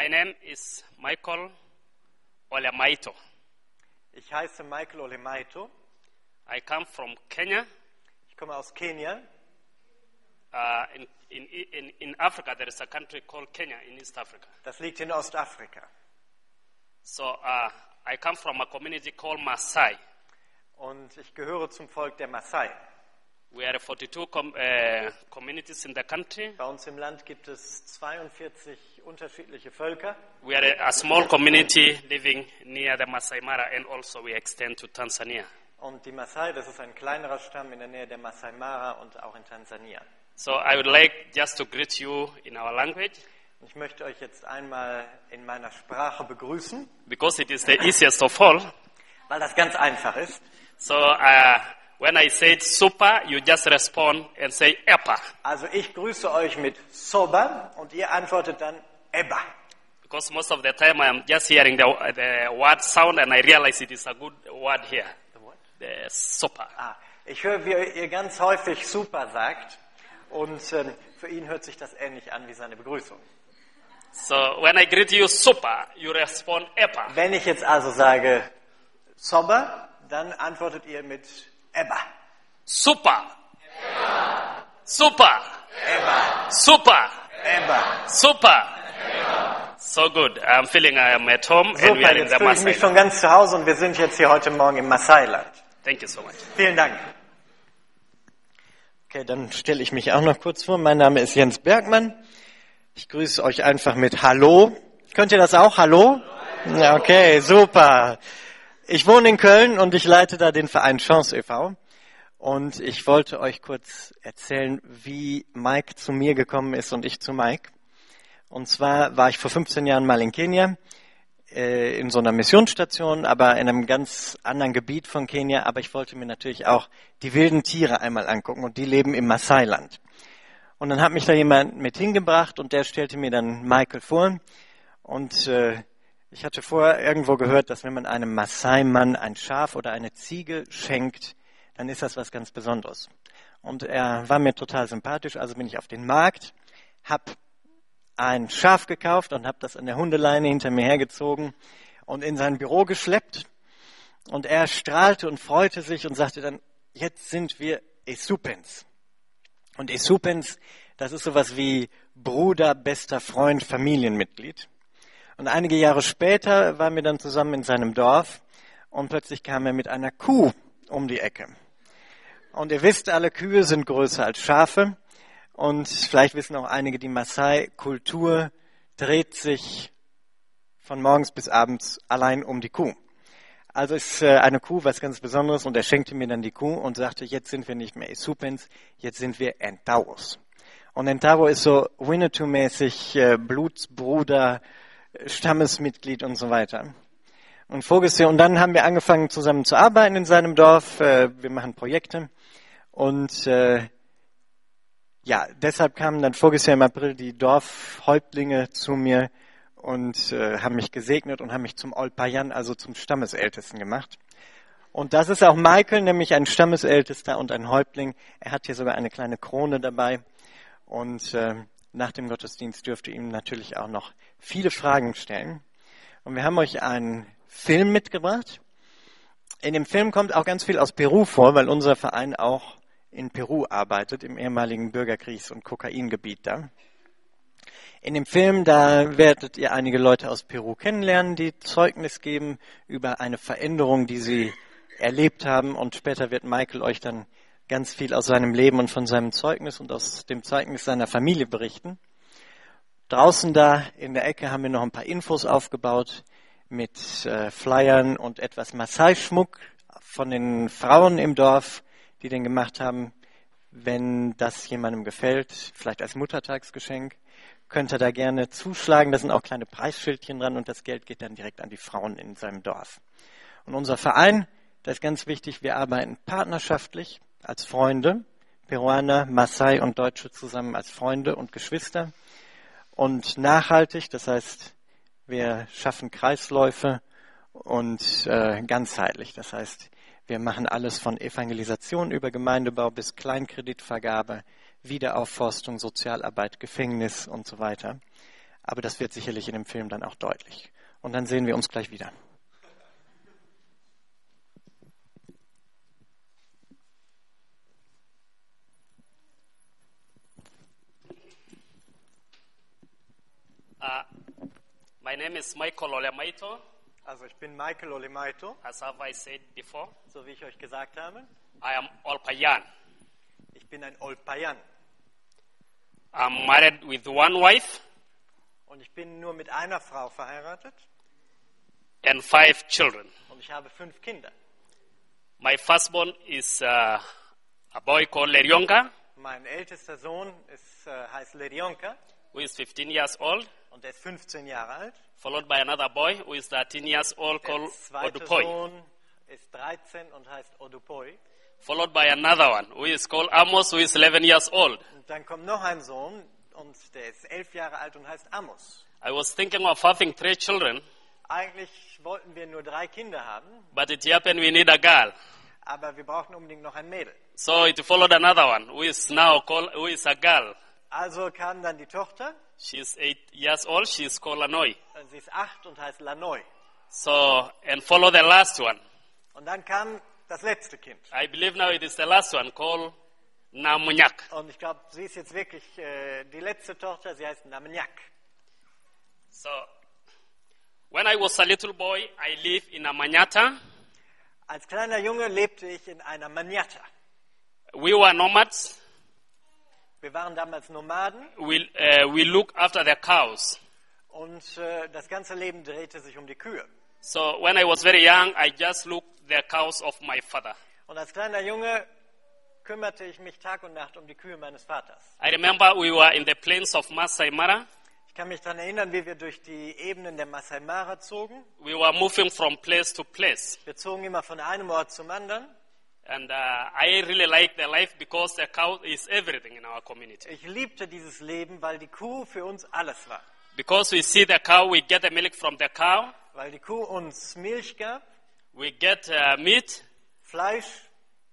My name is Michael Olemaito. Ich heiße Michael Olemaito. I come from Kenya. Ich komme aus Kenia. Uh, in, in, in, in Africa, there is a country called Kenya in East Africa. Das liegt in Ostafrika. So uh, I come from a community called Maasai. Und ich gehöre zum Volk der Maasai. We are 42 com uh, communities in the country. Bei uns im Land gibt es 42 unterschiedliche Völker. We are a, a small community living near the Masai Mara and also we extend to Tanzania. Und die Maasai, das ist ein kleinerer Stamm in der Nähe der Masai Mara und auch in Tansania. So I would like just to greet you in our language Ich möchte euch jetzt einmal in meiner Sprache begrüßen, because it is the easiest of all. weil das ganz einfach ist. So uh, when I said super, you just respond and say epa Also ich grüße euch mit Soba und ihr antwortet dann Eba. because most of the time I am just hearing the, the word sound and I realize it is a good word here. The super. Ah, ich höre, wie ihr ganz häufig super sagt und ähm, für ihn hört sich das ähnlich an wie seine Begrüßung. So when I greet you super, you respond epa. Wenn ich jetzt also sage Soba, dann antwortet ihr mit Eba. Super. Super. Super. Eba. Super. So good. I'm feeling I am at home and we Super, are in jetzt the fühle ich mich Maasai. schon ganz zu Hause und wir sind jetzt hier heute Morgen im Maasai-Land. Thank you so much. Vielen Dank. Okay, dann stelle ich mich auch noch kurz vor. Mein Name ist Jens Bergmann. Ich grüße euch einfach mit Hallo. Könnt ihr das auch? Hallo? Ja, Okay, super. Ich wohne in Köln und ich leite da den Verein Chance e.V. Und ich wollte euch kurz erzählen, wie Mike zu mir gekommen ist und ich zu Mike. Und zwar war ich vor 15 Jahren mal in Kenia äh, in so einer Missionsstation, aber in einem ganz anderen Gebiet von Kenia. Aber ich wollte mir natürlich auch die wilden Tiere einmal angucken und die leben im Maasai-Land. Und dann hat mich da jemand mit hingebracht und der stellte mir dann Michael vor. Und äh, ich hatte vorher irgendwo gehört, dass wenn man einem Maasai-Mann ein Schaf oder eine Ziege schenkt, dann ist das was ganz Besonderes. Und er war mir total sympathisch, also bin ich auf den Markt, hab ein Schaf gekauft und habe das an der Hundeleine hinter mir hergezogen und in sein Büro geschleppt. Und er strahlte und freute sich und sagte dann, jetzt sind wir Esupens. Und Esupens, das ist sowas wie Bruder, bester Freund, Familienmitglied. Und einige Jahre später waren wir dann zusammen in seinem Dorf und plötzlich kam er mit einer Kuh um die Ecke. Und ihr wisst, alle Kühe sind größer als Schafe. Und vielleicht wissen auch einige, die Maasai-Kultur dreht sich von morgens bis abends allein um die Kuh. Also ist äh, eine Kuh was ganz Besonderes und er schenkte mir dann die Kuh und sagte, jetzt sind wir nicht mehr Esupens, jetzt sind wir Entauros. Und Entaro ist so Winnetou-mäßig äh, Blutsbruder, Stammesmitglied und so weiter. Und Jahr, und dann haben wir angefangen zusammen zu arbeiten in seinem Dorf. Äh, wir machen Projekte und ja, deshalb kamen dann voriges Jahr im April die Dorfhäuptlinge zu mir und äh, haben mich gesegnet und haben mich zum Olpayan, also zum Stammesältesten gemacht. Und das ist auch Michael, nämlich ein Stammesältester und ein Häuptling. Er hat hier sogar eine kleine Krone dabei. Und äh, nach dem Gottesdienst dürft ihr ihm natürlich auch noch viele Fragen stellen. Und wir haben euch einen Film mitgebracht. In dem Film kommt auch ganz viel aus Peru vor, weil unser Verein auch in Peru arbeitet, im ehemaligen Bürgerkriegs- und Kokaingebiet da. In dem Film, da werdet ihr einige Leute aus Peru kennenlernen, die Zeugnis geben über eine Veränderung, die sie erlebt haben. Und später wird Michael euch dann ganz viel aus seinem Leben und von seinem Zeugnis und aus dem Zeugnis seiner Familie berichten. Draußen da in der Ecke haben wir noch ein paar Infos aufgebaut mit äh, Flyern und etwas Maasai-Schmuck von den Frauen im Dorf, die den gemacht haben. Wenn das jemandem gefällt, vielleicht als Muttertagsgeschenk, könnt ihr da gerne zuschlagen. Da sind auch kleine Preisschildchen dran und das Geld geht dann direkt an die Frauen in seinem Dorf. Und unser Verein, das ist ganz wichtig, wir arbeiten partnerschaftlich als Freunde, Peruaner, Maasai und Deutsche zusammen als Freunde und Geschwister und nachhaltig, das heißt, wir schaffen Kreisläufe und äh, ganzheitlich, das heißt, wir machen alles von Evangelisation über Gemeindebau bis Kleinkreditvergabe, Wiederaufforstung, Sozialarbeit, Gefängnis und so weiter. Aber das wird sicherlich in dem Film dann auch deutlich. Und dann sehen wir uns gleich wieder. Uh, my name is Michael Olemaito, Also ich bin Michael Olemaito, as have I said before. so wie ich euch gesagt habe. I am Olpayan. Ich bin ein Olpayan I'm married with one wife und ich bin nur mit einer Frau verheiratet and five children. und ich habe fünf Kinder. My firstborn is uh, a boy called Lerionka, Mein ältester Sohn ist, äh, heißt Lerionka who is 15 years old, und der ist 15 Jahre alt. followed by another boy who is 13 years old Der called Odupoi, Sohn ist 13 und heißt Odupoi. followed by another one who is called Amos, who is 11 years old. Und dann kommt noch ein Sohn und der ist elf Jahre alt und heißt Amos. I was thinking of having three children, Eigentlich wollten wir nur drei Kinder haben, but it happened we need a girl. aber wir brauchten unbedingt noch ein Mädel. So it followed another one who is now called, who is a girl. Also kam dann die Tochter, She is eight years old. She is called Lanoi. sie ist acht und heißt Lanoi. So, and follow the last one. Und dann kam das letzte Kind. I believe now it is the last one called Namunyak. Und ich glaube, sie ist jetzt wirklich äh, die letzte Tochter, sie heißt Namnyak. So, when I was a little boy, I lived in a Manyata. Als kleiner Junge lebte ich in einer Manyatta. We were nomads. Wir waren damals Nomaden We, uh, we look after the cows. und äh, das ganze Leben drehte sich um die Kühe. So when I was very young, I just looked the cows of my father. Und als kleiner Junge kümmerte ich mich Tag und Nacht um die Kühe meines Vaters. I remember we were in the plains of Masai Mara. Ich kann mich daran erinnern, wie wir durch die Ebenen der Masai Mara zogen. We were moving from place to place. Wir zogen immer von einem Ort zum anderen. And uh, I really like the life because the cow is everything in our community. Ich liebte dieses Leben, weil die Kuh für uns alles war. Because we see the cow, we get the milk from the cow, Weil die Kuh uns Milch gab, we get uh, meat, Fleisch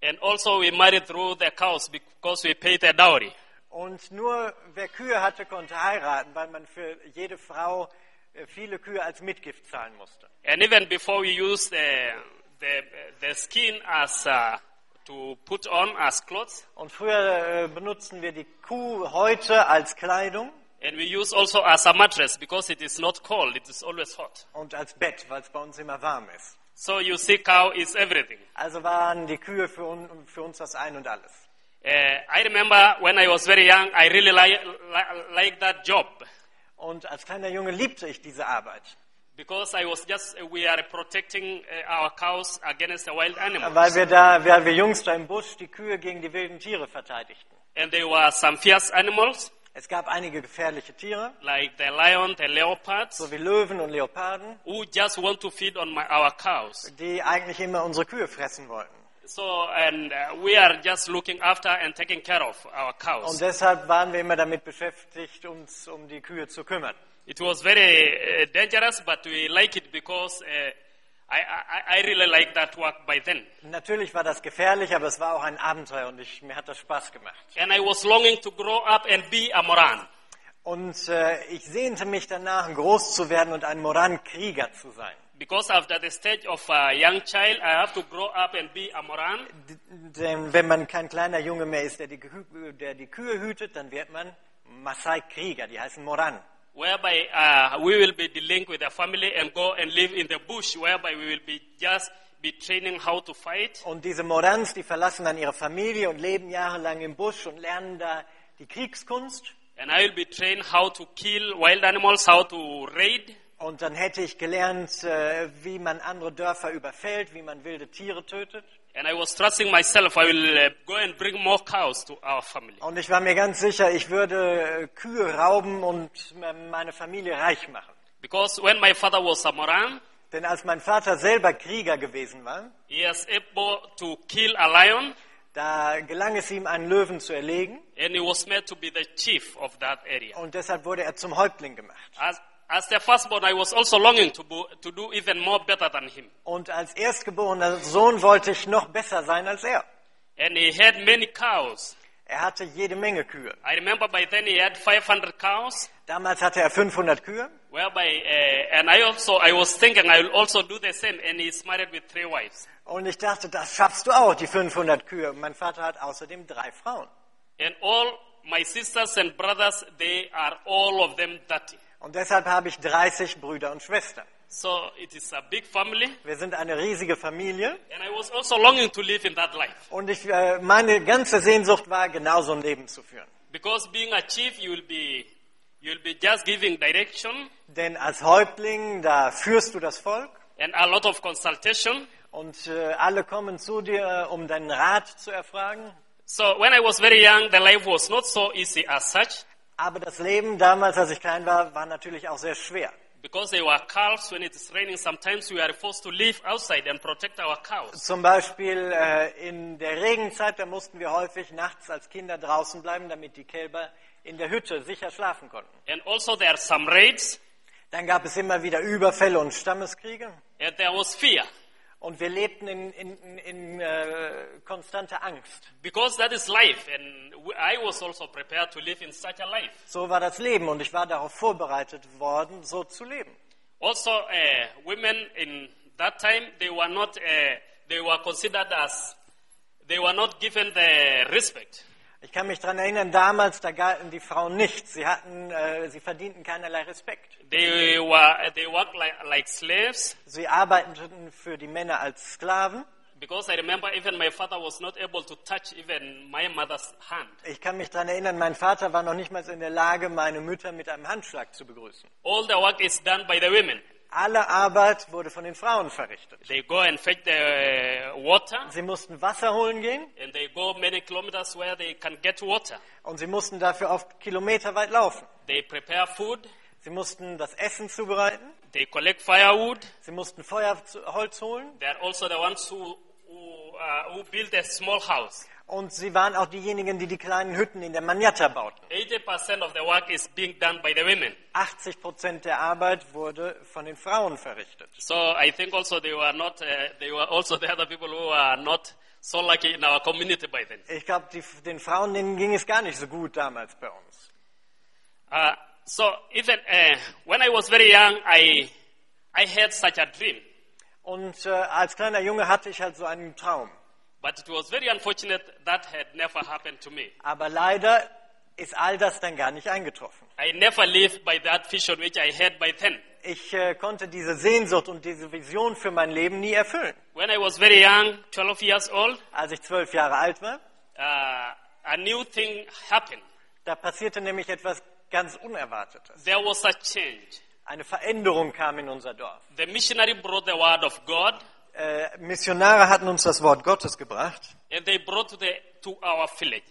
and also we marry through the cows because we pay the dowry. und nur wer Kühe hatte, konnte heiraten, weil man für jede Frau äh, viele Kühe als Mitgift zahlen musste. And even before we use the, the, the skin as uh, to put on as clothes, Und früher äh, benutzten wir die Kuh heute als Kleidung and we use also as a mattress because it is not cold, it is always hot. und als Bett, weil es bei uns immer warm ist. So you see, cow is everything. Also waren die Kühe für, un, für uns das Ein und Alles. Uh, I remember when I was very young, I really li- like that job Und als kleiner Junge liebte ich diese Arbeit, because I was just we are protecting uh, our cows against the wild animals, weil wir da, weil wir Jungs da im Busch die Kühe gegen die wilden Tiere verteidigten. and there were some fierce animals Es gab einige gefährliche Tiere, like the lion, the leopards, so wie Löwen und Leoparden, who just want to feed on my, our cows. die eigentlich immer unsere Kühe fressen wollten. So, and uh, we are just looking after and taking care of our Und cows. deshalb waren wir immer damit beschäftigt, uns um die Kühe zu kümmern. It was very uh, dangerous, but we like it because uh, I, I, I really like that work by then. Natürlich war das gefährlich, aber es war auch ein Abenteuer und ich, mir hat das Spaß gemacht. And I was longing to grow up and be a Moran. Und äh, ich sehnte mich danach, groß zu werden und ein Moran-Krieger zu sein. Because after the stage of a young child, I have to grow up and be a Moran. D denn wenn man kein kleiner Junge mehr ist, der die, der die Kühe hütet, dann wird man Maasai-Krieger, die heißen Moran. Whereby uh, we will be dealing with the family and go and live in the bush, whereby we will be just be training how to fight. Und diese Morans, die verlassen dann ihre Familie und leben jahrelang im Busch und lernen da die Kriegskunst. And I will be trained how to kill wild animals, how to raid. Und dann hätte ich gelernt, äh, wie man andere Dörfer überfällt, wie man wilde Tiere tötet. And I was trusting myself, I will uh, go and bring more cows to our family. Und ich war mir ganz sicher, ich würde äh, Kühe rauben und m- meine Familie reich machen. Because when my father was a Moran, Denn als mein Vater selber Krieger gewesen war, he was able to kill a lion, da gelang es ihm, einen Löwen zu erlegen. and he was made to be the chief of that area. Und deshalb wurde er zum Häuptling gemacht. As, as the firstborn, I was also longing to, bo- to do even more better than him. Und als erstgeborener Sohn wollte ich noch besser sein als er. And he had many cows. Er hatte jede Menge Kühe. I remember by then he had 500 cows, Damals hatte er 500 Kühe. whereby, uh, and I also, I was thinking I will also do the same, and he's married with three wives. Und ich dachte, das schaffst du auch, die 500 Kühe. Mein Vater hat außerdem drei Frauen. And all my sisters and brothers, they are all of them dirty. Und deshalb habe ich 30 Brüder und Schwestern. So it is a big family, Wir sind eine riesige Familie. and I was also longing to live in that life. Und ich, äh, meine ganze Sehnsucht war, genauso ein Leben zu führen. Because being a chief, you will be, you will be just giving direction Denn als Häuptling, da führst du das Volk. and a lot of consultation. Und äh, alle kommen zu dir, um deinen Rat zu erfragen. So when I was very young, the life was not so easy as such. Aber das Leben damals, als ich klein war, war natürlich auch sehr schwer. Because they were calves, when it is raining, sometimes we are forced to live outside and protect our cows. Zum Beispiel äh, in der Regenzeit, da mussten wir häufig nachts als Kinder draußen bleiben, damit die Kälber in der Hütte sicher schlafen konnten. And also there are some raids, Dann gab es immer wieder Überfälle und Stammeskriege. and there was fear. Und wir lebten in, in, in, äh, konstanter Angst. Because that is life, and I was also prepared to live in such a life. So war das Leben und ich war darauf vorbereitet worden, so zu leben. Also, uh, women in that time, they were not, uh, they were considered as, they were not given the respect. Ich kann mich daran erinnern, damals, da galten die Frauen nichts. Sie, hatten, äh, sie verdienten keinerlei Respekt. They were, they worked like, like slaves. Sie arbeiteten für die Männer als Sklaven. Because I remember even my father was not able to touch even my mother's hand. Ich kann mich daran erinnern, mein Vater war noch nicht mal in der Lage, meine Mütter mit einem Handschlag zu begrüßen. All the work is done by the women. Alle Arbeit wurde von den Frauen verrichtet. They go and fetch the uh, water, Sie mussten Wasser holen gehen and they go many kilometers where they can get water. und sie mussten dafür oft kilometerweit laufen. They prepare food, Sie mussten das Essen zubereiten. they collect firewood. Sie mussten Feuerholz holen. They are also the ones who, who, uh, who build a small house. Und sie waren auch diejenigen, die die kleinen Hütten in der Manyatta bauten. 80% of the work is being done by the women. 80 Prozent der Arbeit wurde von den Frauen verrichtet. So I think also they were not, uh, they were also the other people who are not so lucky in our community by then. Ich glaube, den Frauen denen ging es gar nicht so gut damals bei uns. Uh, so even uh, when I was very young, I, I had such a dream. Und äh, als kleiner Junge hatte ich halt so einen Traum. But it was very unfortunate that had never happened to me. Aber leider ist all das dann gar nicht eingetroffen. I never lived by that vision which I had by then. Ich äh, konnte diese Sehnsucht und diese Vision für mein Leben nie erfüllen. When I was very young, 12 years old, Als ich zwölf Jahre alt war, uh, a new thing happened. da passierte nämlich etwas ganz Unerwartetes. There was a change. Eine Veränderung kam in unser Dorf. The missionary brought the word of God, Äh, Missionare hatten uns das Wort Gottes gebracht and they brought to, the, to our village.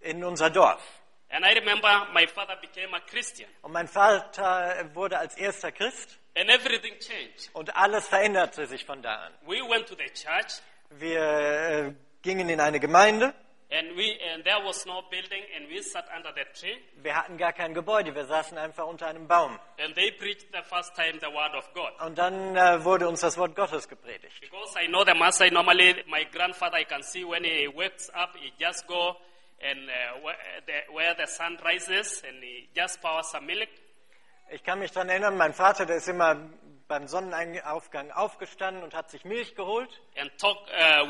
in unser Dorf. And I remember my father became a Christian, Und mein Vater wurde als erster Christ and everything changed. und alles veränderte sich von da an. We went to the church, Wir äh, gingen in eine Gemeinde. And we and there was no building, and we sat under the tree, Wir hatten gar kein Gebäude. Wir saßen einfach unter einem Baum. and they preached the first time the word of God. Und dann äh, wurde uns das Wort Gottes gepredigt. Because I know the Maasai, normally my grandfather, I can see when he wakes up, he just go and uh, where, the, where the sun rises and he just pours some milk. Ich kann mich daran erinnern, mein Vater, der ist immer beim Sonnenaufgang aufgestanden und hat sich Milch geholt. talk uh. I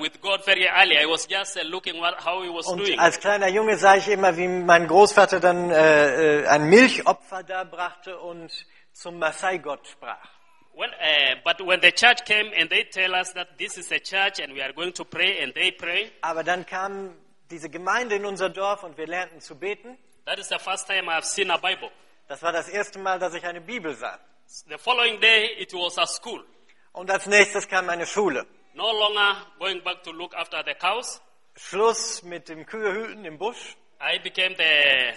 uh, Und doing. als kleiner Junge sah ich immer, wie mein Großvater dann äh, äh, ein Milchopfer darbrachte und zum Maasai-Gott sprach. When, uh, but when the church came and they tell us that this is a church and we are going to pray and they pray, Aber dann kam diese Gemeinde in unser Dorf und wir lernten zu beten. that is the first time I've seen a Bible. Das war das erste Mal, dass ich eine Bibel sah. The following day, it was a school. Und als nächstes kam eine Schule. No longer going back to look after the cows. Schluss mit dem Kühehüten im Busch. I became the,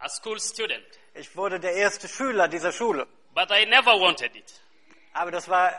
a school student. Ich wurde der erste Schüler dieser Schule. But I never wanted it Aber das war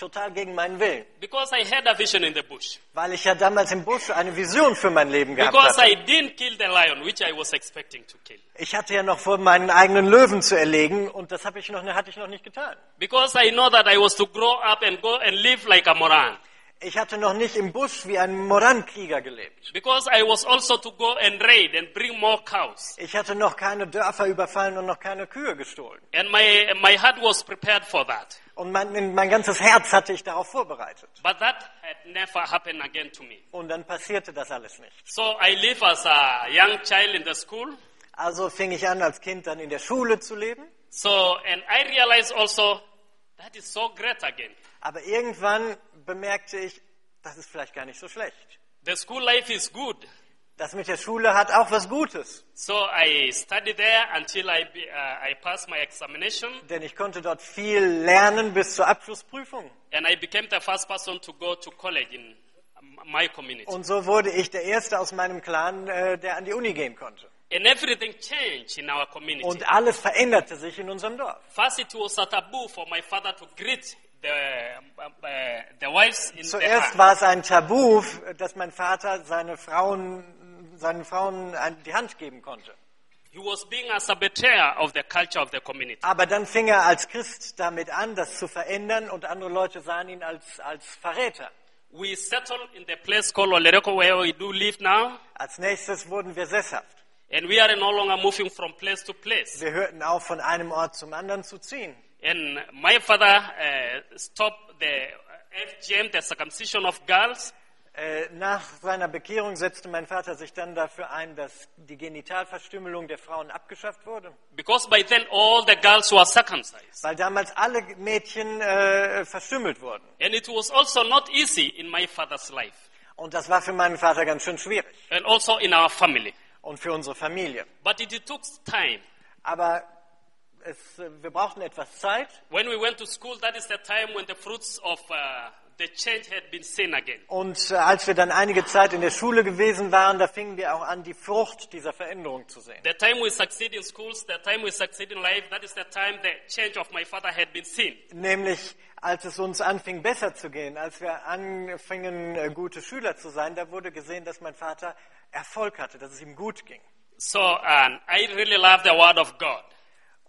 total gegen meinen Willen. because I had a vision in the bush. Weil ich ja damals im Busch eine Vision für mein Leben gehabt Because hatte. I didn't kill the lion, which I was expecting to kill. Ich hatte ja noch vor, meinen eigenen Löwen zu erlegen und das habe ich noch, hatte ich noch nicht getan. Because I know that I was to grow up and go and live like a Moran. Ich hatte noch nicht im Busch wie ein Moran-Krieger gelebt. Because I was also to go and raid and bring more cows. Ich hatte noch keine Dörfer überfallen und noch keine Kühe gestohlen. And my, my heart was prepared for that. Und mein, mein ganzes Herz hatte ich darauf vorbereitet. But that had never happened again to me. Und dann passierte das alles nicht. So I live as a young child in the school. Also fing ich an, als Kind dann in der Schule zu leben. So, and I realized also that is so great again. Aber irgendwann bemerkte ich, das ist vielleicht gar nicht so schlecht. The school life is good. Das mit der Schule hat auch was Gutes. So I studied there until I, uh, I passed my examination. Denn ich konnte dort viel lernen bis zur Abschlussprüfung. And I became the first person to go to college in my community. Und so wurde ich der Erste aus meinem Clan, äh, der an die Uni gehen konnte. And everything changed in our community. Und alles veränderte sich in unserem Dorf. First, it was a taboo for my father to greet uh, Zuerst war es ein Tabu, dass mein Vater seine Frauen, seinen Frauen die Hand geben konnte. He was being a saboteur of the culture of the community. Aber dann fing er als Christ damit an, das zu verändern und andere Leute sahen ihn als, als Verräter. We settled in the place called Olereko where we do live now. Als nächstes wurden wir sesshaft. And we are no longer moving from place to place. Wir hörten auf, von einem Ort zum anderen zu ziehen. And my father uh, stopped the FGM, the circumcision of girls. Äh, Nach seiner Bekehrung setzte mein Vater sich dann dafür ein, dass die Genitalverstümmelung der Frauen abgeschafft wurde. Because by then all the girls were circumcised. Weil damals alle Mädchen äh, verstümmelt wurden. And it was also not easy in my father's life. Und das war für meinen Vater ganz schön schwierig. And also in our family. Und für unsere Familie. But it took time. Aber es, äh, wir brauchten etwas Zeit. When we went to school, that is the time when the fruits of uh, the change had been seen again. Und äh, als wir dann einige Zeit in der Schule gewesen waren, da fingen wir auch an, die Frucht dieser Veränderung zu sehen. The time we succeed in schools, the time we succeed in life, that is the time the change of my father had been seen. Nämlich, als es uns anfing, besser zu gehen, als wir anfingen, äh, gute Schüler zu sein, da wurde gesehen, dass mein Vater Erfolg hatte, dass es ihm gut ging. So um, I really love the word of God.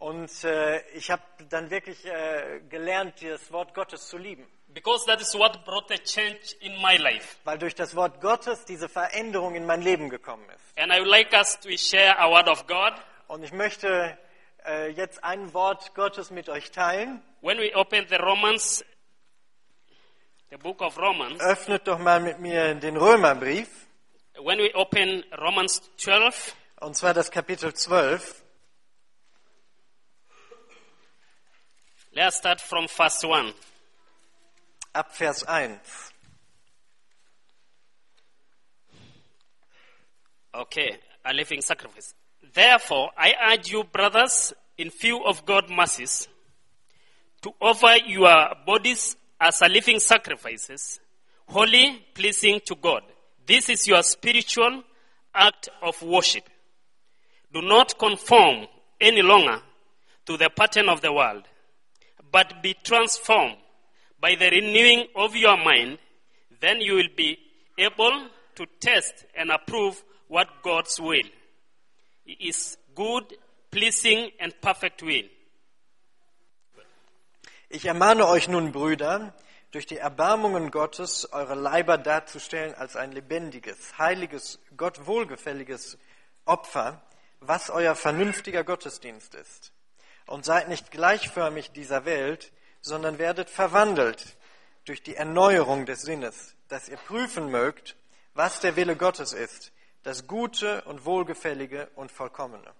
Und äh, ich habe dann wirklich äh, gelernt, das Wort Gottes zu lieben. Because that is what brought the change in my life. Weil durch das Wort Gottes diese Veränderung in mein Leben gekommen ist. And I would like us to share a word of God. Und ich möchte äh, jetzt ein Wort Gottes mit euch teilen. When we open the Romans, the book of Romans, Öffnet doch mal mit mir den Römerbrief. when we open Romans 12, Und zwar das Kapitel 12. Let's start from verse 1. ab Vers 1. Okay, a living sacrifice. Therefore, I urge you, brothers, in view of God's mercies, to offer your bodies as a living sacrifices, holy, pleasing to God. This is your spiritual act of worship. Do not conform any longer to the pattern of the world, but be transformed by the renewing of your mind. Then you will be able to test and approve what God's will is good, pleasing, and perfect will. Ich ermahne euch nun, Brüder, durch die Erbarmungen Gottes eure Leiber darzustellen als ein lebendiges, heiliges, Gott wohlgefälliges Opfer, was euer vernünftiger Gottesdienst ist. Und seid nicht gleichförmig dieser Welt, sondern werdet verwandelt durch die Erneuerung des Sinnes, dass ihr prüfen mögt, was der Wille Gottes ist, das Gute und Wohlgefällige und Vollkommene.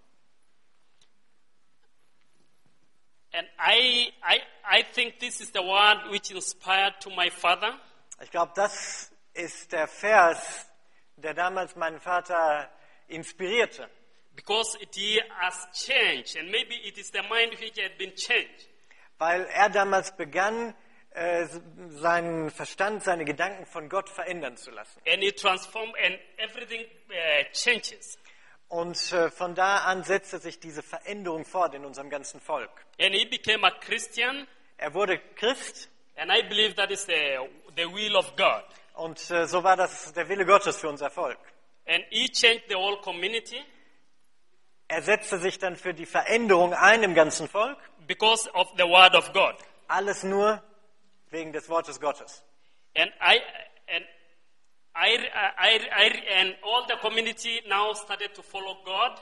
And I, I, I think this is the word which inspired to my father. Ich glaube, das ist der Vers, der damals meinen Vater inspirierte. Because it has changed, and maybe it is the mind which had been changed. Weil er damals begann, äh, seinen Verstand, seine Gedanken von Gott verändern zu lassen. And it transformed, and everything uh, changes. Und äh, von da an setzte sich diese Veränderung fort in unserem ganzen Volk. And he became a Christian, Er wurde Christ and I believe that is the, the will of God. und äh, so war das der Wille Gottes für unser Volk. And he changed the whole community Er setzte sich dann für die Veränderung ein im ganzen Volk. because of the word of God. Alles nur wegen des Wortes Gottes. And I, and I, I, I, and all the community now started to follow God.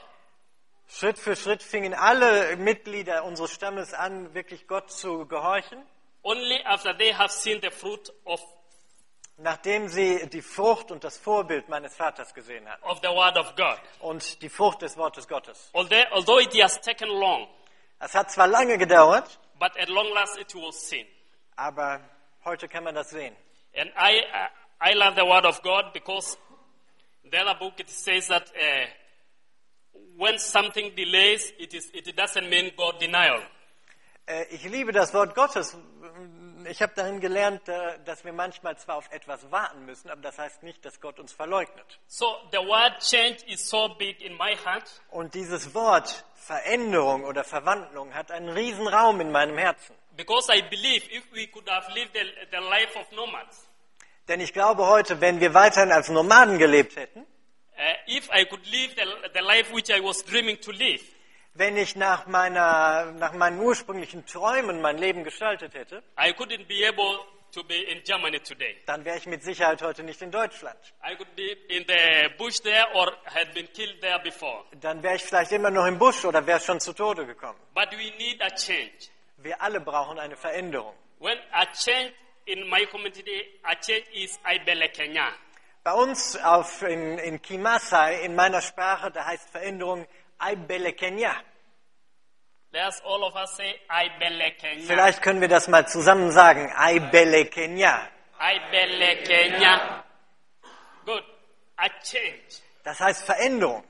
Schritt für Schritt fingen alle Mitglieder unseres Stammes an, wirklich Gott zu gehorchen, Only after they have seen the fruit of, nachdem sie die Frucht und das Vorbild meines Vaters gesehen hatten of the word of God. und die Frucht des Wortes Gottes. Although, although it has taken long, Es hat zwar lange gedauert, but at long last it was seen. aber heute kann man das sehen. And I, I, I love the word of God because the other book it says that uh, when something delays, it, is, it doesn't mean God denial. Äh, Ich liebe das Wort Gottes. Ich habe darin gelernt, äh, dass wir manchmal zwar auf etwas warten müssen, aber das heißt nicht, dass Gott uns verleugnet. So the word change is so big in my heart Und dieses Wort Veränderung oder Verwandlung hat einen riesen Raum in meinem Herzen. because I believe if we could have lived the, the life of nomads, Denn ich glaube heute, wenn wir weiterhin als Nomaden gelebt hätten, uh, if I could live the, the life which I was dreaming to live, wenn ich nach, meiner, nach meinen ursprünglichen Träumen mein Leben gestaltet hätte, I couldn't be able to be in Germany today. dann wäre ich mit Sicherheit heute nicht in Deutschland. I could be in the bush there or had been killed there before. Dann wäre ich vielleicht immer noch im Busch oder wäre schon zu Tode gekommen. But we need a change. Wir alle brauchen eine Veränderung. When a change in my community, a change is Aibele Kenya. Bei uns auf, in, in Kimasai, in meiner Sprache, da heißt Veränderung Aibele Kenya. Let's all of us say Aibele Kenya. Vielleicht können wir das mal zusammen sagen. Aibele Kenya. Aibele Kenya. Good. A change. Das heißt Veränderung.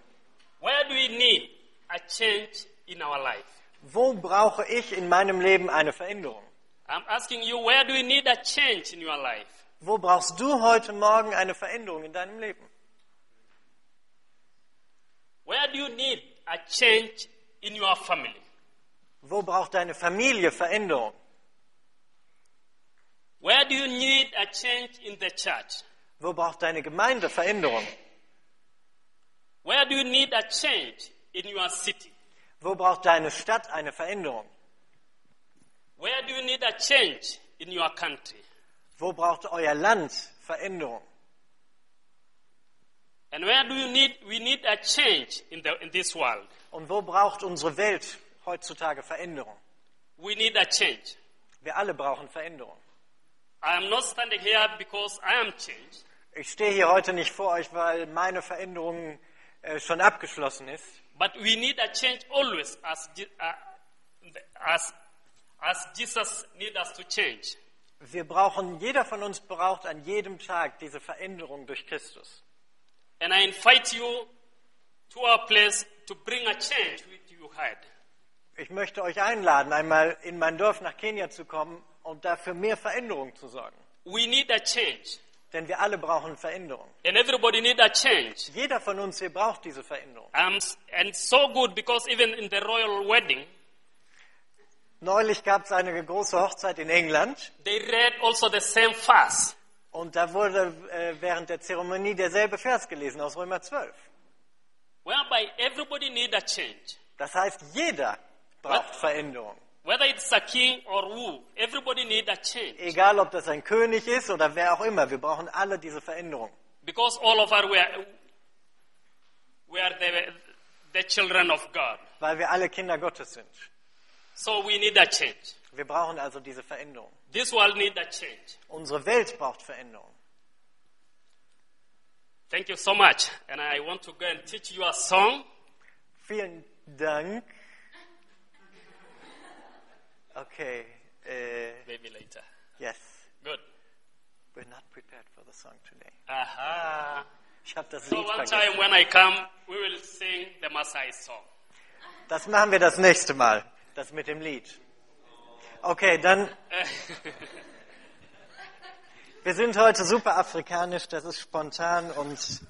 Where do we need a change in our life? Wo brauche ich in meinem Leben eine Veränderung? I'm asking you, where do we need a change in your life? Wo brauchst du heute Morgen eine Veränderung in deinem Leben? Where do you need a change in your family? Wo braucht deine Familie Veränderung? Where do you need a change in the church? Wo braucht deine Gemeinde Veränderung? Where do you need a change in your city? Wo braucht deine Stadt eine Veränderung? Where do you need a change in your country? Wo braucht euer Land Veränderung? And where do you need, we need a change in, the, in this world? Und wo braucht unsere Welt heutzutage Veränderung? We need a change. Wir alle brauchen Veränderung. I am not standing here because I am changed. Ich stehe hier heute nicht vor euch, weil meine Veränderung äh, schon abgeschlossen ist. But we need a change always as, uh, as, as Jesus needs us to change. Wir brauchen, jeder von uns braucht an jedem Tag diese Veränderung durch Christus. And I invite you to our place to bring a change which you had. Ich möchte euch einladen, einmal in mein Dorf nach Kenia zu kommen und dafür mehr Veränderung zu sorgen. We need a change. Denn wir alle brauchen Veränderung. And everybody need a change. Jeder von uns hier braucht diese Veränderung. Um, and so good because even in the royal wedding, Neulich gab es eine große Hochzeit in England they read also the same verse. Und da wurde äh, während der Zeremonie derselbe Vers gelesen aus Römer 12. whereby everybody need a change. Das heißt, jeder braucht Veränderung. Whether it's a king or who, everybody need a change. Egal, ob das ein König ist oder wer auch immer, wir brauchen alle diese Veränderung. Because all of us were, we are the, the children of God. Weil wir alle Kinder Gottes sind. So we need a change. Wir brauchen also diese Veränderung. This world need a change. Unsere Welt braucht Veränderung. Thank you so much. And I want to go and teach you a song. Vielen Dank. Okay. Äh, Maybe later. yes. Good. We're not prepared for the song today. Aha. Ich habe das So Lied one vergessen. time when I come, we will sing the Maasai song. Das machen wir das nächste Mal. Das mit dem Lied. Okay, dann. Wir sind heute super afrikanisch, das ist spontan und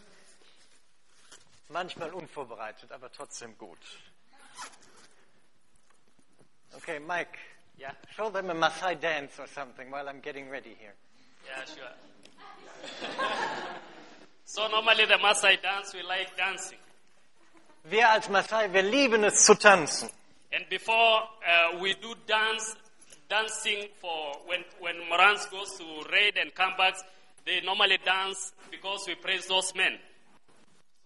manchmal unvorbereitet, aber trotzdem gut. Okay, Mike, yeah, show them a Maasai dance or something while I'm getting ready here. yeah, sure. so normally the Maasai dance, we like dancing. Wir als Maasai, wir lieben es zu tanzen. And before uh, we do dance, dancing for when when Morans goes to raid and come back, they normally dance because we praise those men.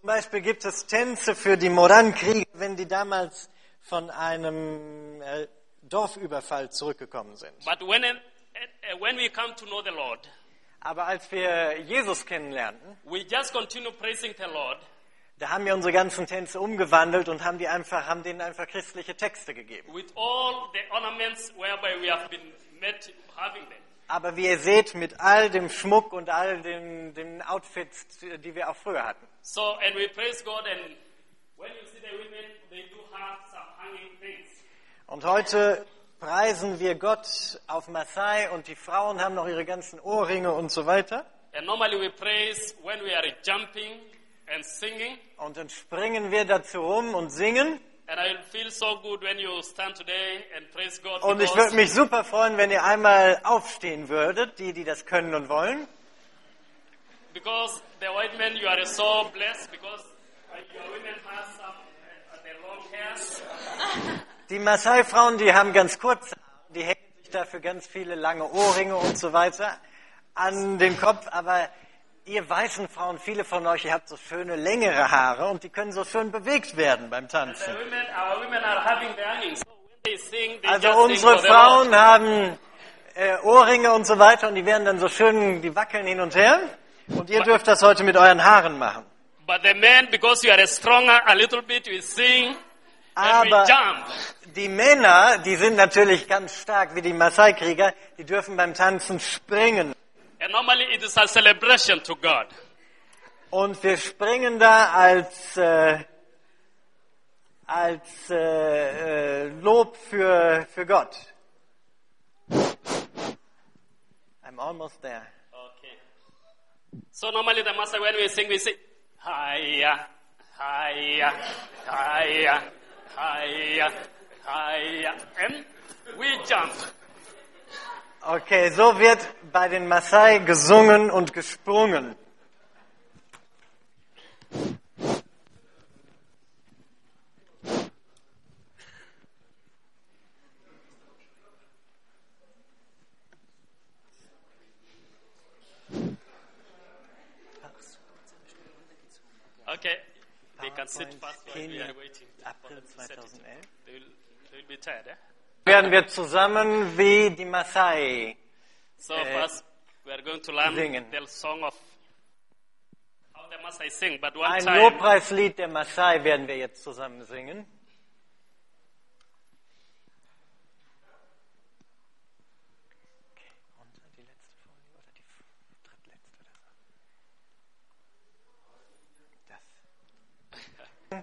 Zum Beispiel gibt es Tänze für die Moran-Kriege, wenn die damals von einem äh, Dorfüberfall zurückgekommen sind. But when, uh, when we come to know the Lord, Aber als wir Jesus kennenlernten, we just continue praising the Lord da haben wir unsere ganzen Tänze umgewandelt und haben die einfach, haben denen einfach christliche Texte gegeben. met. Aber wie ihr seht, mit all dem Schmuck und all den, den Outfits, die wir auch früher hatten. So, and we praise God, and when you see the women, they do have some hanging things. Und heute preisen wir Gott auf Maasai und die Frauen haben noch ihre ganzen Ohrringe und so weiter. And normally we praise when we are jumping and singing. Und dann springen wir dazu rum und singen. And I will feel so good when you stand today and praise God. Und ich würde mich super freuen, wenn ihr einmal aufstehen würdet, die, die das können und wollen. Because the white men, you are so blessed because uh, your women have some uh, the long hairs. Die Maasai-Frauen, die haben ganz kurz, die hängen sich dafür ganz viele lange Ohrringe und so weiter an den Kopf. Aber ihr weißen Frauen, viele von euch, ihr habt so schöne längere Haare und die können so schön bewegt werden beim Tanzen. Also unsere. Frauen haben äh, Ohrringe und so weiter und die werden dann so schön, die wackeln hin und her. Und ihr dürft das heute mit euren Haaren machen. But the men, because you are stronger a little bit, we sing and we Aber jump. die Männer, die sind natürlich ganz stark wie die Maasai-Krieger, die dürfen beim Tanzen springen. And normally it is a celebration to God. Und wir springen da als, äh, als äh, äh, Lob für, für Gott. I'm almost there. Okay. So normally the master, when we sing, we say, Hiya, Hiya, Hiya, Hiya, Hiya, and we jump. Okay, so wird bei den Maasai gesungen und gesprungen. Okay. They can sit fast while we are waiting. April them to set it. 2011. They will, they will be tired, eh? Werden wir zusammen wie die Maasai. So Eh, first, we are going to learn singen. the song of how the Maasai sing. But one Ein time, Lobpreislied der Maasai werden wir jetzt zusammen singen.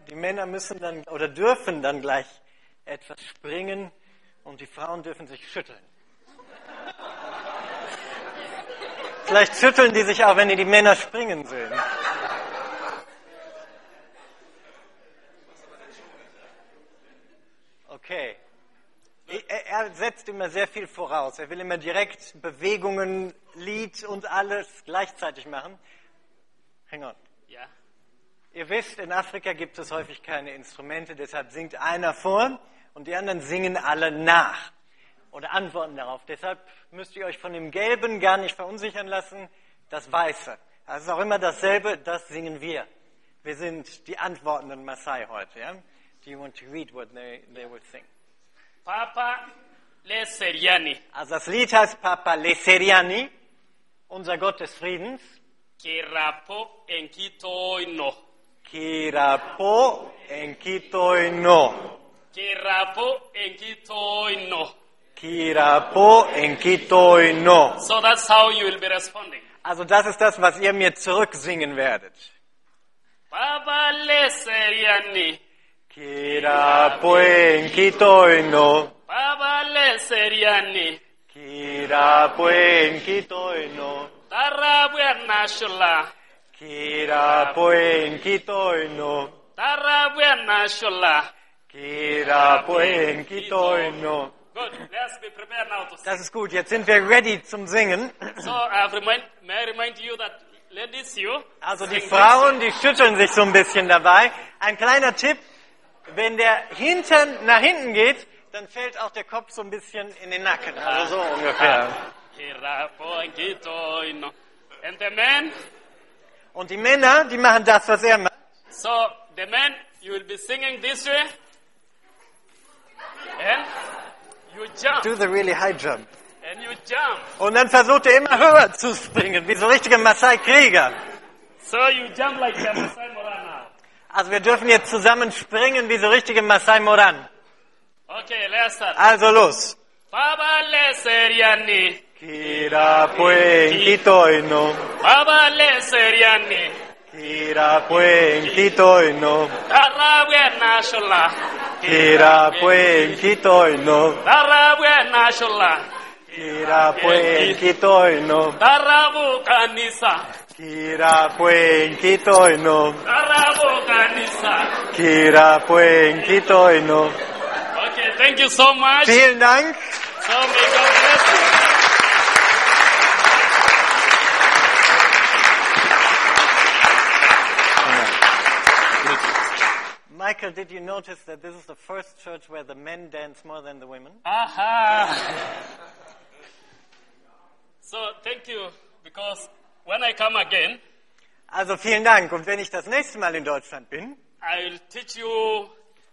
Die Männer müssen dann oder dürfen dann gleich etwas springen und die Frauen dürfen sich schütteln. Vielleicht schütteln die sich auch, wenn die die Männer springen sehen. Okay. Er setzt immer sehr viel voraus. Er will immer direkt Bewegungen, Lied und alles gleichzeitig machen. Hang on. yeah. Ihr wisst, in Afrika gibt es häufig keine Instrumente, deshalb singt einer vor und die anderen singen alle nach oder antworten darauf. Deshalb müsst ihr euch von dem Gelben gar nicht verunsichern lassen, das Weiße. Das ist auch immer dasselbe, das singen wir. Wir sind die antwortenden Maasai heute. Ja? Do you want to read what they, they will sing? Papa Le Seriani, Also das Lied heißt Papa Leseriani, unser Gott des Friedens. Kirapo Enkitoino. Kirapo Enkitoino. Kirapo Enkitoino. Kirapo Enkitoino. So that's how you will be responding. Also das ist das, was ihr mir zurücksingen werdet. Papa Le Seriani, Kirapo Enkitoino. Papa Le Seriani, Kirapo Enkitoino. Tarabwe Nashula, Kirapo Enkitoino. Tarabwe Nashula. Good. Let's be prepared now to sing. Das ist gut, jetzt sind wir ready zum Singen. So I remind, may I remind you that ladies, you Also die sing Frauen, die schütteln sich so ein bisschen dabei. Ein kleiner Tipp, wenn der Hintern nach hinten geht, dann fällt auch der Kopf so ein bisschen in den Nacken. Also so ungefähr. And the men, Und die Männer, die machen das, was er macht. so the men, you will be singing this way. And you jump. Do the really high jump. And you jump. Und dann versucht er immer höher zu springen, wie so richtige Maasai-Krieger. So you jump like the Masai Mora now. Also wir dürfen jetzt zusammen springen, wie so richtige Masai Moran. Okay, let's start. Also los. Baba le seriani. Kira puen kitoino, Baba le seriani. kira puen kitoino, Darabwe nashola. Kira puen kitoino, Darabwe nashola. kira puen kitoino, Darabu kanisa. kira puen kitoino, Darabu kanisa. kira puen kitoino. Okay, thank you so much. So Vielen Dank. may God bless you. Michael, did you notice that this is the first church where the men dance more than the women? Aha. So thank you because when I come again, Also vielen Dank. Und wenn ich das nächste Mal in Deutschland bin, I will teach you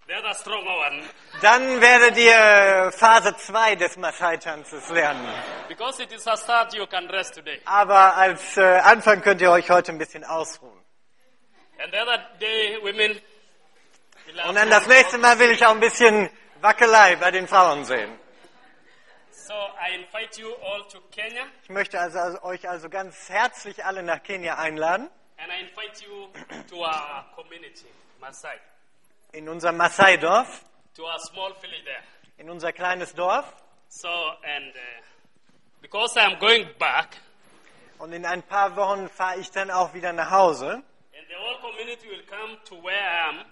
the other stronger one dann werdet ihr Phase 2 des Maasai-Tanzes lernen. because it is a start you can rest today. Aber als äh, Anfang könnt ihr euch heute ein bisschen ausruhen. And the other day, women. Und dann das nächste Mal will ich auch ein bisschen Wackelei bei den Frauen sehen. So I invite you all to Kenya, Ich möchte also, also euch also ganz herzlich alle nach Kenia einladen, and I invite you to our community, Masai, in unser Maasai-Dorf, to our small village there. in unser kleines Dorf. So and uh, because I am going back, Und in ein paar Wochen fahre ich dann auch wieder nach Hause. and the whole community will come to where I am.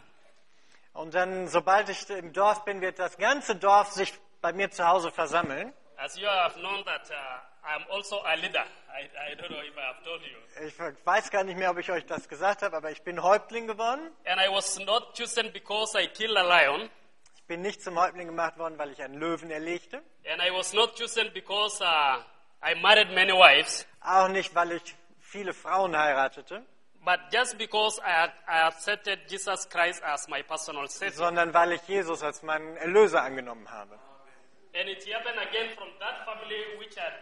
Und dann, sobald ich im Dorf bin, wird das ganze Dorf sich bei mir zu Hause versammeln. As you have known that uh, I'm also a leader. I, I don't know if I have told you. Ich weiß gar nicht mehr, ob ich euch das gesagt habe, aber ich bin Häuptling geworden. And I was not chosen because I killed a lion. Ich bin nicht zum Häuptling gemacht worden, weil ich einen Löwen erlegte. And I was not chosen because uh, I married many wives. Auch nicht, weil ich viele Frauen heiratete, But just because I, had, I accepted Jesus Christ as my personal Savior. sondern weil ich Jesus als meinen Erlöser angenommen habe. And it happened again from that family which had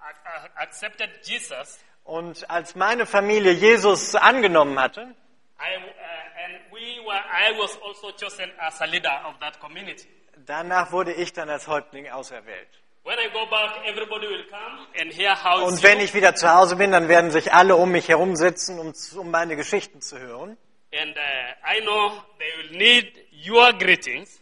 ac- ac- accepted Jesus. Und als meine Familie Jesus angenommen hatte, I, and we were, I was chosen as a leader of that community. danach wurde ich dann als Häuptling auserwählt. When I go back, everybody will come and hear how Und wenn ich wieder zu Hause bin, dann werden sich alle um mich herumsitzen, um, um meine Geschichten zu hören. And uh, I know they will need your greetings.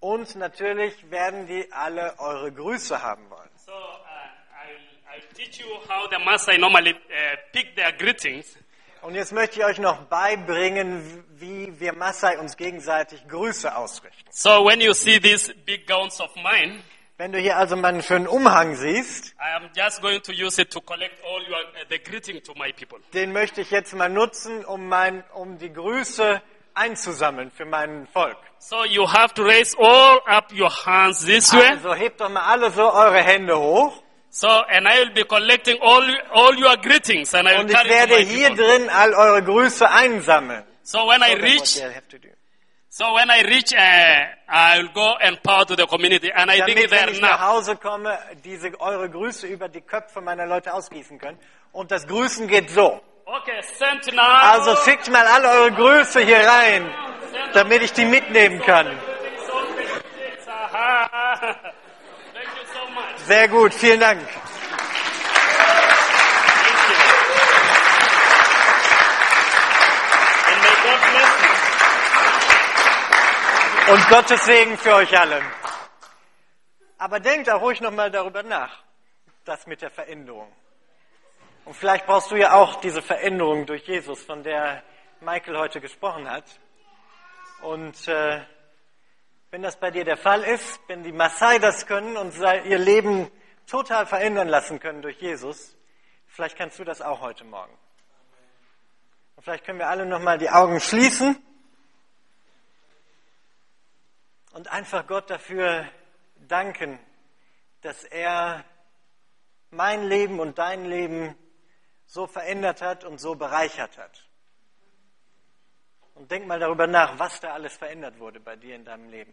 Und natürlich werden die alle eure Grüße haben wollen. So uh, I'll, I'll teach you how the Maasai normally uh, pick their greetings. Und jetzt möchte ich euch noch beibringen, wie wir Maasai uns gegenseitig Grüße ausrichten. So when you see these big gowns of mine, Wenn du hier also meinen schönen Umhang siehst, I uh, den möchte ich jetzt mal nutzen, um, mein, um die Grüße einzusammeln für mein Volk. So you have to raise all up your hands this way. Also hebt doch mal alle so eure Hände hoch. So and I will be collecting all all your greetings and I will Und ich werde hier people. drin all eure Grüße einsammeln. So when I So what reach, so when I reach, uh, I will go and power to the community, and I think Damit, wenn ich nach. Hause komme, diese eure Grüße über die Köpfe meiner Leute ausgießen können. Und das Grüßen geht so. Okay, send now. Also schickt mal alle eure Grüße hier rein, damit ich die mitnehmen kann. Sehr gut, vielen Dank. And may God bless you. Und Gottes Segen für euch alle. Aber denkt auch ruhig nochmal darüber nach, das mit der Veränderung. Und vielleicht brauchst du ja auch diese Veränderung durch Jesus, von der Michael heute gesprochen hat. Und äh, wenn das bei dir der Fall ist, wenn die Maasai das können und ihr Leben total verändern lassen können durch Jesus, vielleicht kannst du das auch heute Morgen. Und vielleicht können wir alle nochmal die Augen schließen und einfach Gott dafür danken, dass er mein Leben und dein Leben so verändert hat und so bereichert hat. Und denk mal darüber nach, was da alles verändert wurde bei dir in deinem Leben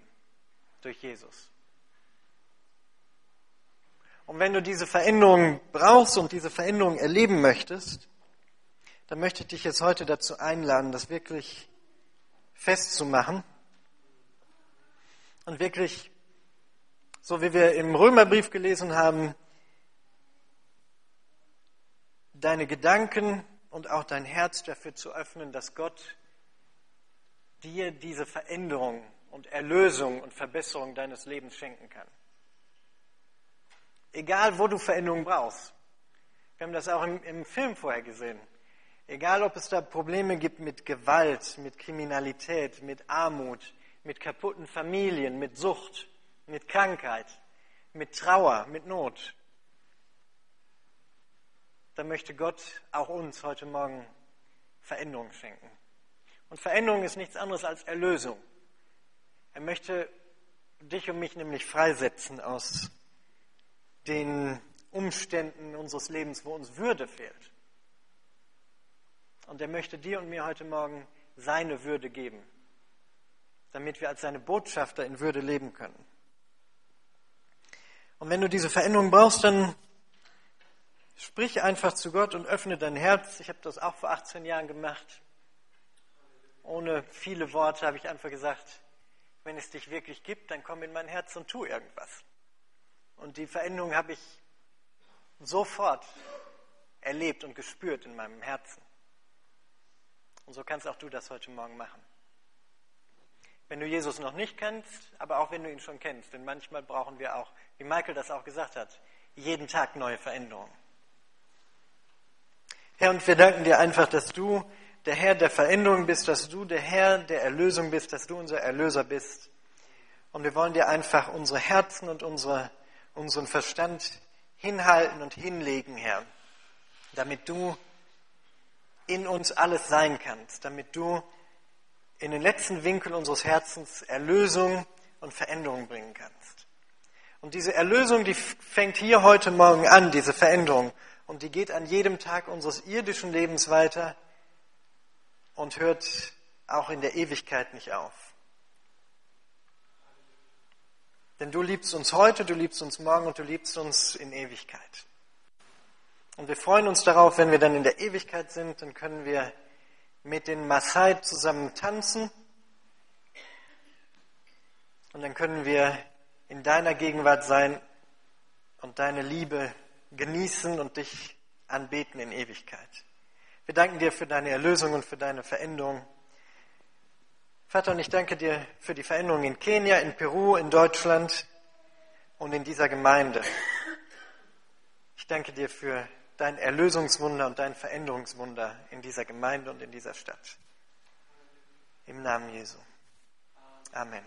durch Jesus. Und wenn du diese Veränderung brauchst und diese Veränderung erleben möchtest, dann möchte ich dich jetzt heute dazu einladen, das wirklich festzumachen und wirklich, so wie wir im Römerbrief gelesen haben, deine Gedanken und auch dein Herz dafür zu öffnen, dass Gott dir diese Veränderung und Erlösung und Verbesserung deines Lebens schenken kann. Egal, wo du Veränderung brauchst. Wir haben das auch im, im Film vorher gesehen. Egal, ob es da Probleme gibt mit Gewalt, mit Kriminalität, mit Armut, mit kaputten Familien, mit Sucht, mit Krankheit, mit Trauer, mit Not. Da möchte Gott auch uns heute Morgen Veränderung schenken. Und Veränderung ist nichts anderes als Erlösung. Er möchte dich und mich nämlich freisetzen aus den Umständen unseres Lebens, wo uns Würde fehlt. Und er möchte dir und mir heute Morgen seine Würde geben, damit wir als seine Botschafter in Würde leben können. Und wenn du diese Veränderung brauchst, dann sprich einfach zu Gott und öffne dein Herz. Ich habe das auch vor 18 Jahren gemacht. Ohne viele Worte habe ich einfach gesagt, wenn es dich wirklich gibt, dann komm in mein Herz und tu irgendwas. Und die Veränderung habe ich sofort erlebt und gespürt in meinem Herzen. Und so kannst auch du das heute Morgen machen. Wenn du Jesus noch nicht kennst, aber auch wenn du ihn schon kennst, denn manchmal brauchen wir auch, wie Michael das auch gesagt hat, jeden Tag neue Veränderungen. Herr, und wir danken dir einfach, dass du der Herr der Veränderung bist, dass du der Herr der Erlösung bist, dass du unser Erlöser bist. Und wir wollen dir einfach unsere Herzen und unsere, unseren Verstand hinhalten und hinlegen, Herr, damit du in uns alles sein kannst, damit du in den letzten Winkel unseres Herzens Erlösung und Veränderung bringen kannst. Und diese Erlösung, die fängt hier heute Morgen an, diese Veränderung, und die geht an jedem Tag unseres irdischen Lebens weiter und hört auch in der Ewigkeit nicht auf. Denn du liebst uns heute, du liebst uns morgen und du liebst uns in Ewigkeit. Und wir freuen uns darauf, wenn wir dann in der Ewigkeit sind, dann können wir mit den Maasai zusammen tanzen und dann können wir in deiner Gegenwart sein und deine Liebe genießen und dich anbeten in Ewigkeit. Wir danken dir für deine Erlösung und für deine Veränderung. Vater, und ich danke dir für die Veränderung in Kenia, in Peru, in Deutschland und in dieser Gemeinde. Ich danke dir für dein Erlösungswunder und dein Veränderungswunder in dieser Gemeinde und in dieser Stadt. Im Namen Jesu. Amen.